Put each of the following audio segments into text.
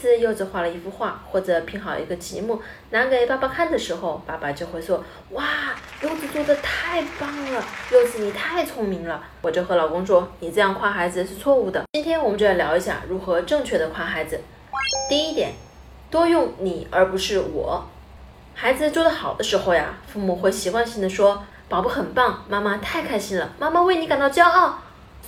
次柚子画了一幅画，或者拼好一个积木，拿给爸爸看的时候，爸爸就会说：“哇，柚子做的太棒了，柚子你太聪明了。”我就和老公说：“你这样夸孩子是错误的。”今天我们就来聊一下如何正确的夸孩子。第一点，多用你而不是我。孩子做得好的时候呀，父母会习惯性的说：“宝宝很棒，妈妈太开心了，妈妈为你感到骄傲。”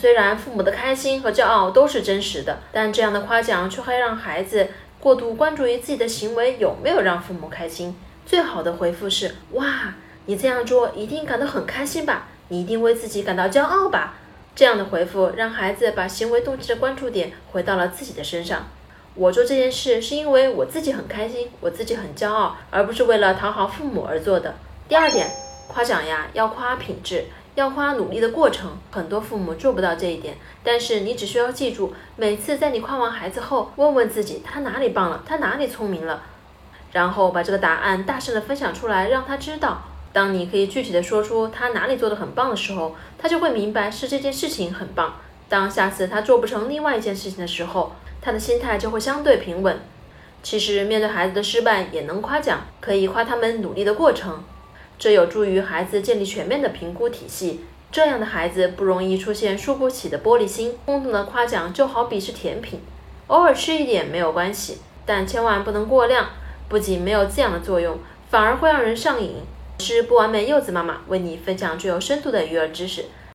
虽然父母的开心和骄傲都是真实的，但这样的夸奖却会让孩子过度关注于自己的行为有没有让父母开心。最好的回复是：哇，你这样做一定感到很开心吧？你一定为自己感到骄傲吧？这样的回复让孩子把行为动机的关注点回到了自己的身上。我做这件事是因为我自己很开心，我自己很骄傲，而不是为了讨好父母而做的。第二点，夸奖呀，要夸品质。要夸努力的过程，很多父母做不到这一点。但是你只需要记住，每次在你夸完孩子后，问问自己他哪里棒了，他哪里聪明了，然后把这个答案大声的分享出来，让他知道。当你可以具体的说出他哪里做的很棒的时候，他就会明白是这件事情很棒。当下次他做不成另外一件事情的时候，他的心态就会相对平稳。其实面对孩子的失败也能夸奖，可以夸他们努力的过程。这有助于孩子建立全面的评估体系，这样的孩子不容易出现输不起的玻璃心。空洞的夸奖就好比是甜品，偶尔吃一点没有关系，但千万不能过量，不仅没有滋养的作用，反而会让人上瘾。是不完美柚子妈妈为你分享具有深度的育儿知识。